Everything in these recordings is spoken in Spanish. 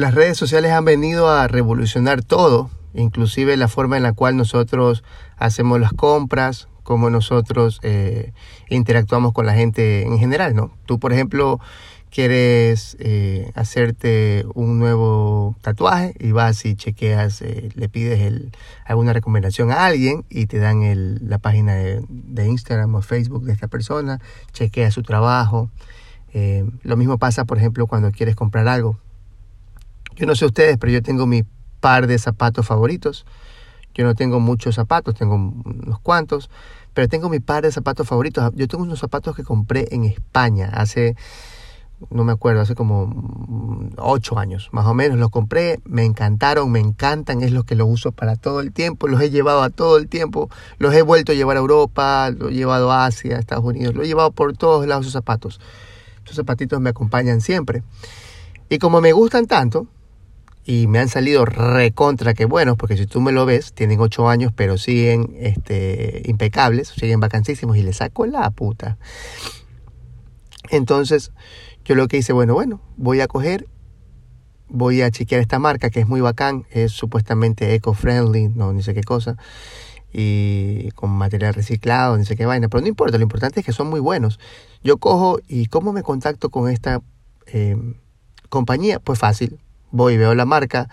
Las redes sociales han venido a revolucionar todo, inclusive la forma en la cual nosotros hacemos las compras, cómo nosotros eh, interactuamos con la gente en general, ¿no? Tú, por ejemplo, quieres eh, hacerte un nuevo tatuaje y vas y chequeas, eh, le pides el, alguna recomendación a alguien y te dan el, la página de, de, Instagram o Facebook de esta persona, chequeas su trabajo. lo mismo pasa, por ejemplo, cuando quieres comprar algo yo no sé ustedes, pero yo tengo mi par de zapatos favoritos. Yo no tengo muchos zapatos, tengo unos cuantos, pero tengo mi par de zapatos favoritos. Yo tengo unos zapatos que compré en España hace, no me acuerdo, hace como ocho años, más o menos. Los compré, me encantaron, me encantan, es lo que los uso para todo el tiempo. Los he llevado a todo el tiempo, los he vuelto a llevar a Europa, los he llevado a Asia, a Estados Unidos, los he llevado por todos lados esos zapatos. Esos zapatitos me acompañan siempre. Y como me gustan tanto, y me han salido recontra que buenos, porque si tú me lo ves, tienen ocho años, pero siguen este, impecables, siguen vacancísimos y le saco la puta. Entonces, yo lo que hice, bueno, bueno, voy a coger, voy a chequear esta marca que es muy bacán, es supuestamente eco-friendly, no, ni sé qué cosa, y con material reciclado, ni sé qué vaina, pero no importa, lo importante es que son muy buenos. Yo cojo y ¿cómo me contacto con esta eh, compañía? Pues fácil, voy, veo la marca,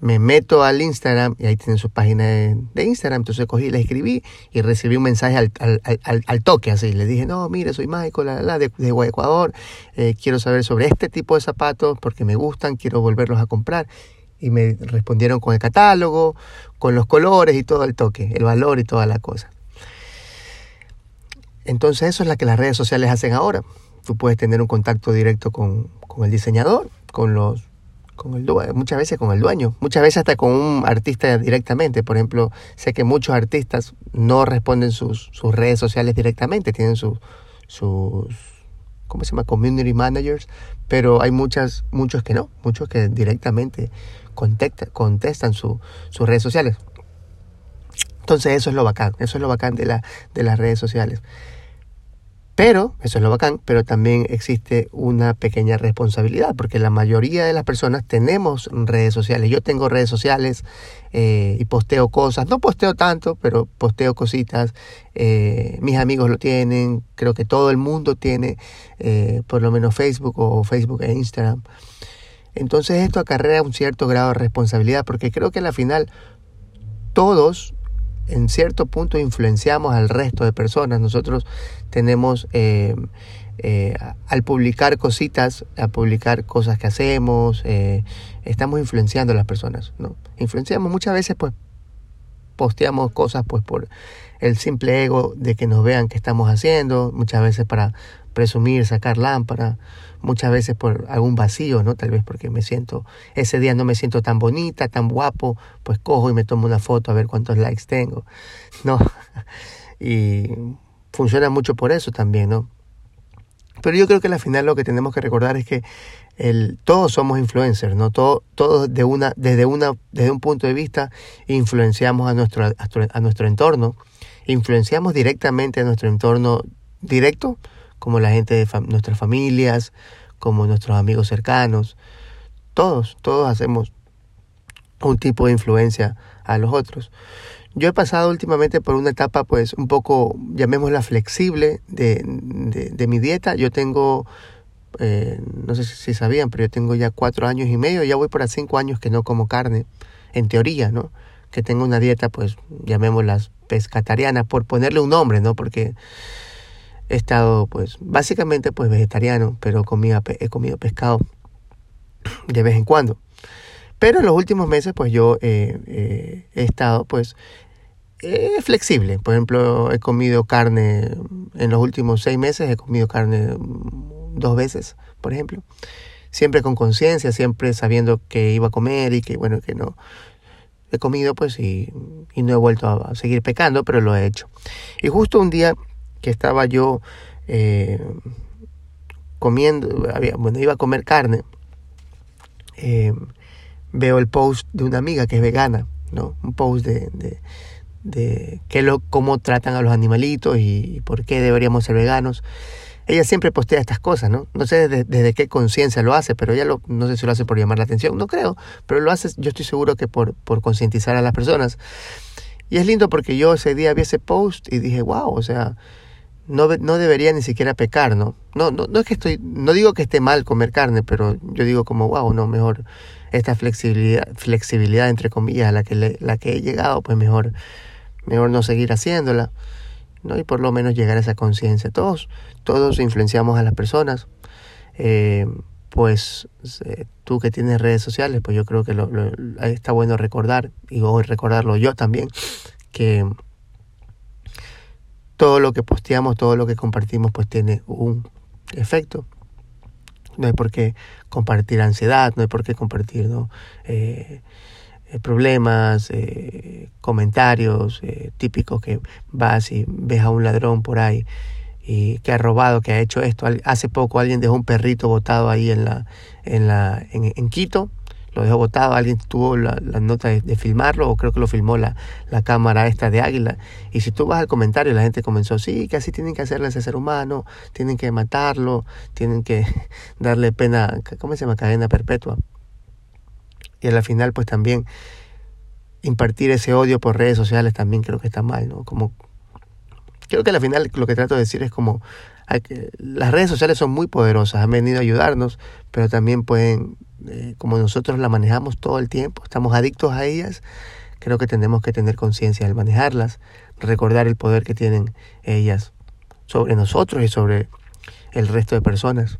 me meto al Instagram y ahí tienen su página de, Instagram. Entonces cogí, le escribí y recibí un mensaje al, al, al, al toque así. Le dije, no, mire, soy Michael la, la, de, de Ecuador, eh, quiero saber sobre este tipo de zapatos porque me gustan, quiero volverlos a comprar. Y me respondieron con el catálogo, con los colores y todo el toque, el valor y toda la cosa. Entonces eso es lo que las redes sociales hacen ahora. Tú puedes tener un contacto directo con, con el diseñador, con los con el muchas veces con el dueño, muchas veces hasta con un artista directamente. Por ejemplo, sé que muchos artistas no responden sus, sus redes sociales directamente, tienen sus, sus, ¿cómo se llama? Community managers, pero hay muchas, muchos que no, muchos que directamente contestan, contestan sus redes sociales. Entonces eso es lo bacán, eso es lo bacán de, la, de las redes sociales. Pero, eso es lo bacán, pero también existe una pequeña responsabilidad, porque la mayoría de las personas tenemos redes sociales. Yo tengo redes sociales eh, y posteo cosas, no posteo tanto, pero posteo cositas. Eh, mis amigos lo tienen, creo que todo el mundo tiene eh, por lo menos Facebook o Facebook e Instagram. Entonces esto acarrea un cierto grado de responsabilidad, porque creo que al final todos en cierto punto influenciamos al resto de personas. Nosotros tenemos, eh, eh, al publicar cositas, a publicar cosas que hacemos, eh, estamos influenciando a las personas, ¿no? Influenciamos muchas veces, pues, posteamos cosas, pues, por el simple ego de que nos vean qué estamos haciendo, muchas veces para presumir, sacar lámpara, muchas veces por algún vacío, ¿no? Tal vez porque me siento, ese día no me siento tan bonita, tan guapo, pues cojo y me tomo una foto a ver cuántos likes tengo, ¿no? Y funciona mucho por eso también, ¿no? Pero yo creo que al final lo que tenemos que recordar es que el, todos somos influencers, ¿no? Todos, todos de una, desde, una, desde un punto de vista influenciamos a nuestro, a nuestro entorno, influenciamos directamente a nuestro entorno directo, como la gente de nuestras familias, como nuestros amigos cercanos. Todos, todos hacemos un tipo de influencia a los otros. Yo he pasado últimamente por una etapa, pues, un poco, llamémosla flexible de, de, mi dieta. Yo tengo, eh, no sé si sabían, pero yo tengo ya cuatro años y medio, ya voy para cinco años que no como carne, en teoría, ¿no? Que tengo una dieta, pues, llamémosla pescatariana, por ponerle un nombre, ¿no? Porque he estado pues básicamente pues vegetariano, pero comía, he comido pescado de vez en cuando. Pero en los últimos meses pues yo eh, eh, he estado pues eh, flexible. Por ejemplo, he comido carne en los últimos seis meses, he comido carne dos veces, por ejemplo. Siempre con conciencia, siempre sabiendo que iba a comer y que bueno, que no. He comido pues y, y no he vuelto a seguir pecando, pero lo he hecho. Y justo un día que estaba yo eh, comiendo, había, bueno, iba a comer carne, eh, veo el post de una amiga que es vegana, ¿no? Un post de, de, de lo, cómo tratan a los animalitos y, por qué deberíamos ser veganos. ella siempre postea estas cosas, ¿no? No sé desde, qué conciencia lo hace, pero ella lo, no sé si lo hace por llamar la atención, no creo, pero lo hace, yo estoy seguro que por, por concientizar a las personas. Y es lindo porque yo ese día vi ese post y dije, wow, o sea, no, no debería ni siquiera pecar, ¿no? No, no, no es que estoy, no digo que esté mal comer carne, pero yo digo como, wow, no, mejor esta flexibilidad, flexibilidad entre comillas a la que, la que he llegado, pues mejor, mejor no seguir haciéndola, ¿no? Y por lo menos llegar a esa conciencia. Todos, todos influenciamos a las personas. Eh, pues eh, tú que tienes redes sociales, pues yo creo que lo, está bueno recordar, y hoy recordarlo yo también, que todo lo que posteamos, todo lo que compartimos, pues tiene un efecto. No hay por qué compartir ansiedad, no hay por qué compartir. Eh, eh, problemas, comentarios típicos que vas y ves a un ladrón por ahí y que ha robado, que ha hecho esto. Hace poco alguien dejó un perrito botado ahí en la, en la, en, Quito, lo dejó botado, alguien tuvo la, nota de, filmarlo, o creo que lo filmó la, la cámara esta de Águila. Y si tú vas al comentario, la gente comenzó, sí, que así tienen que hacerle a ese ser humano, tienen que matarlo, tienen que darle pena, ¿cómo se llama? Cadena perpetua. Y al final, pues también impartir ese odio por redes sociales también creo que está mal, ¿no? Como Creo que al final lo que trato de decir es como las redes sociales son muy poderosas, han venido a ayudarnos, pero también pueden, eh, como nosotros las manejamos todo el tiempo, estamos adictos a ellas, creo que tenemos que tener conciencia al manejarlas, recordar el poder que tienen ellas sobre nosotros y sobre el resto de personas.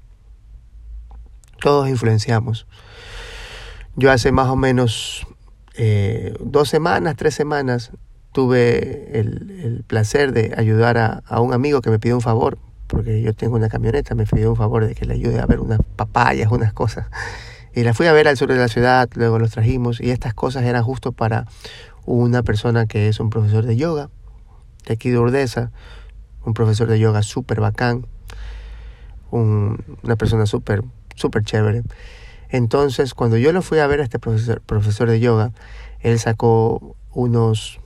Todos influenciamos. Yo hace más o menos eh, dos semanas, tres semanas, tuve el, placer de ayudar a, un amigo que me pidió un favor, porque yo tengo una camioneta, me pidió un favor de que le ayude a ver unas papayas, unas cosas. Y la fui a ver al sur de la ciudad, luego los trajimos, y estas cosas eran justo para una persona que es un profesor de yoga, de aquí de Urdesa, un profesor de yoga súper bacán, una persona súper, súper chévere. Entonces, cuando yo lo fui a ver a este profesor, profesor de yoga, él sacó unos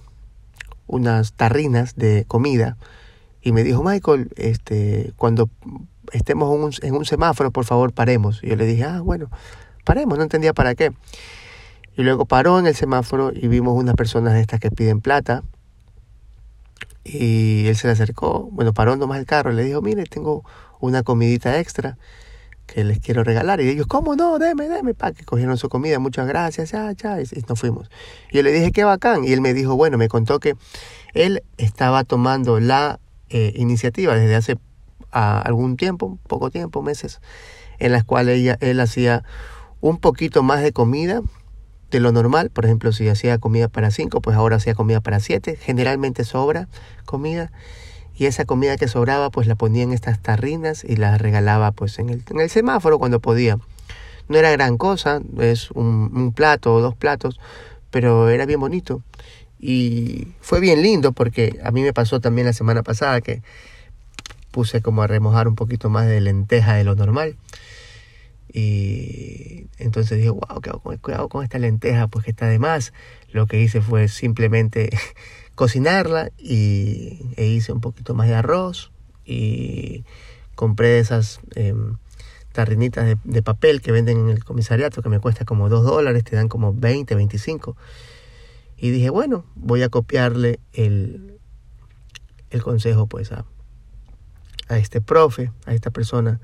unas tarrinas de comida y me dijo, Michael, este, cuando estemos en un, semáforo, por favor, paremos. Y yo le dije, ah, bueno, paremos, no entendía para qué. Y luego paró en el semáforo y vimos unas personas de estas que piden plata. Y él se le acercó, bueno, paró nomás el carro y le dijo, mire, tengo una comidita extra que les quiero regalar. Y ellos, ¿cómo no? Deme, deme, pa, que cogieron su comida, muchas gracias, ya, ya, y, nos fuimos. Y yo le dije, qué bacán. Y él me dijo, bueno, me contó que él estaba tomando la eh, iniciativa desde hace algún tiempo, poco tiempo, meses, en las cuales ella, él hacía un poquito más de comida de lo normal. Por ejemplo, si hacía comida para cinco, pues ahora hacía comida para siete. Generalmente sobra comida y esa comida que sobraba pues la ponía en estas tarrinas y la regalaba pues en el, en el semáforo cuando podía. No era gran cosa, es un, plato o dos platos, pero era bien bonito. Y fue bien lindo porque a mí me pasó también la semana pasada que puse como a remojar un poquito más de lenteja de lo normal. Y entonces dije, wow, ¿qué hago con, qué con esta lenteja? Pues que está de más. Lo que hice fue simplemente cocinarla y e hice un poquito más de arroz y compré esas em, tarrinitas de, papel que venden en el comisariato que me cuesta como 2 dólares, te dan como 20, 25. Y dije, bueno, voy a copiarle el, el consejo pues a, a este profe, a esta persona.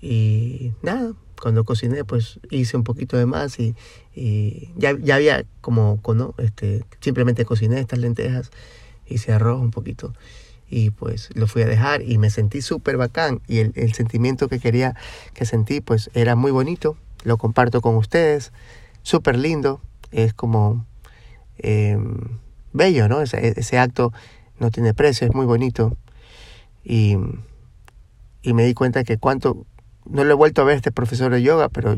Y nada, cuando cociné, pues hice un poquito de más y, ya, ya, había como, ¿no? este, simplemente cociné estas lentejas, hice arroz un poquito y pues lo fui a dejar y me sentí súper bacán y el, sentimiento que quería que sentí pues era muy bonito, lo comparto con ustedes, súper lindo, es como em, bello, ¿no? Ese, ese acto no tiene precio, es muy bonito y, y me di cuenta que cuánto no lo he vuelto a ver este profesor de yoga, pero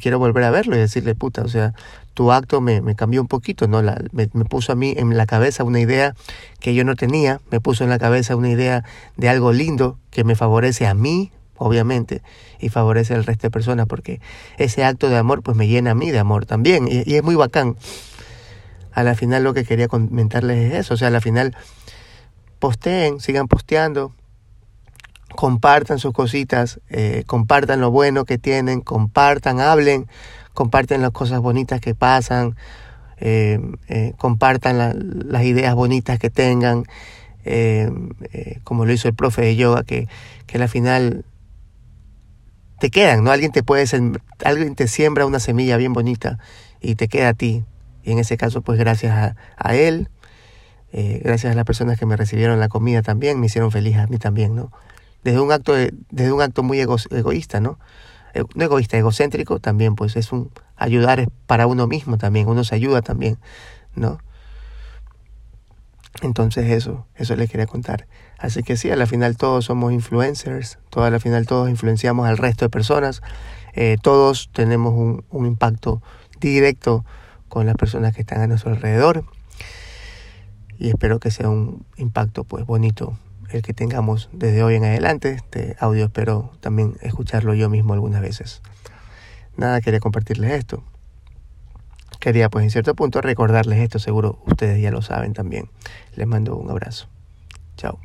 quiero volver a verlo y decirle, puta, o sea, tu acto me, me cambió un poquito, ¿no? La, me, puso a mí en la cabeza una idea que yo no tenía, me puso en la cabeza una idea de algo lindo que me favorece a mí, obviamente, y favorece al resto de personas, porque ese acto de amor, pues me llena a mí de amor también, y, y es muy bacán. A la final lo que quería comentarles es eso, o sea, a la final posteen, sigan posteando, compartan sus cositas, eh, compartan lo bueno que tienen, compartan, hablen, comparten las cosas bonitas que pasan, eh, eh, compartan las ideas bonitas que tengan, como lo hizo el profe de yoga, que, que al final te quedan, ¿no? Alguien te puede, alguien te siembra una semilla bien bonita y te queda a ti. Y en ese caso, pues gracias a, a él, gracias a las personas que me recibieron la comida también, me hicieron feliz a mí también, ¿no? Desde un acto, desde un acto muy egoísta, ¿no? Eh, no egoísta, egocéntrico también, pues es un ayudar para uno mismo también, uno se ayuda también, ¿no? Entonces eso, eso les quería contar. Así que sí, a la final todos somos influencers, toda la final todos influenciamos al resto de personas, eh, todos tenemos un, un impacto directo con las personas que están a nuestro alrededor y espero que sea un impacto pues bonito el que tengamos desde hoy en adelante. Este audio espero también escucharlo yo mismo algunas veces. Nada, quería compartirles esto. Quería pues en cierto punto recordarles esto, seguro ustedes ya lo saben también. Les mando un abrazo. Chao.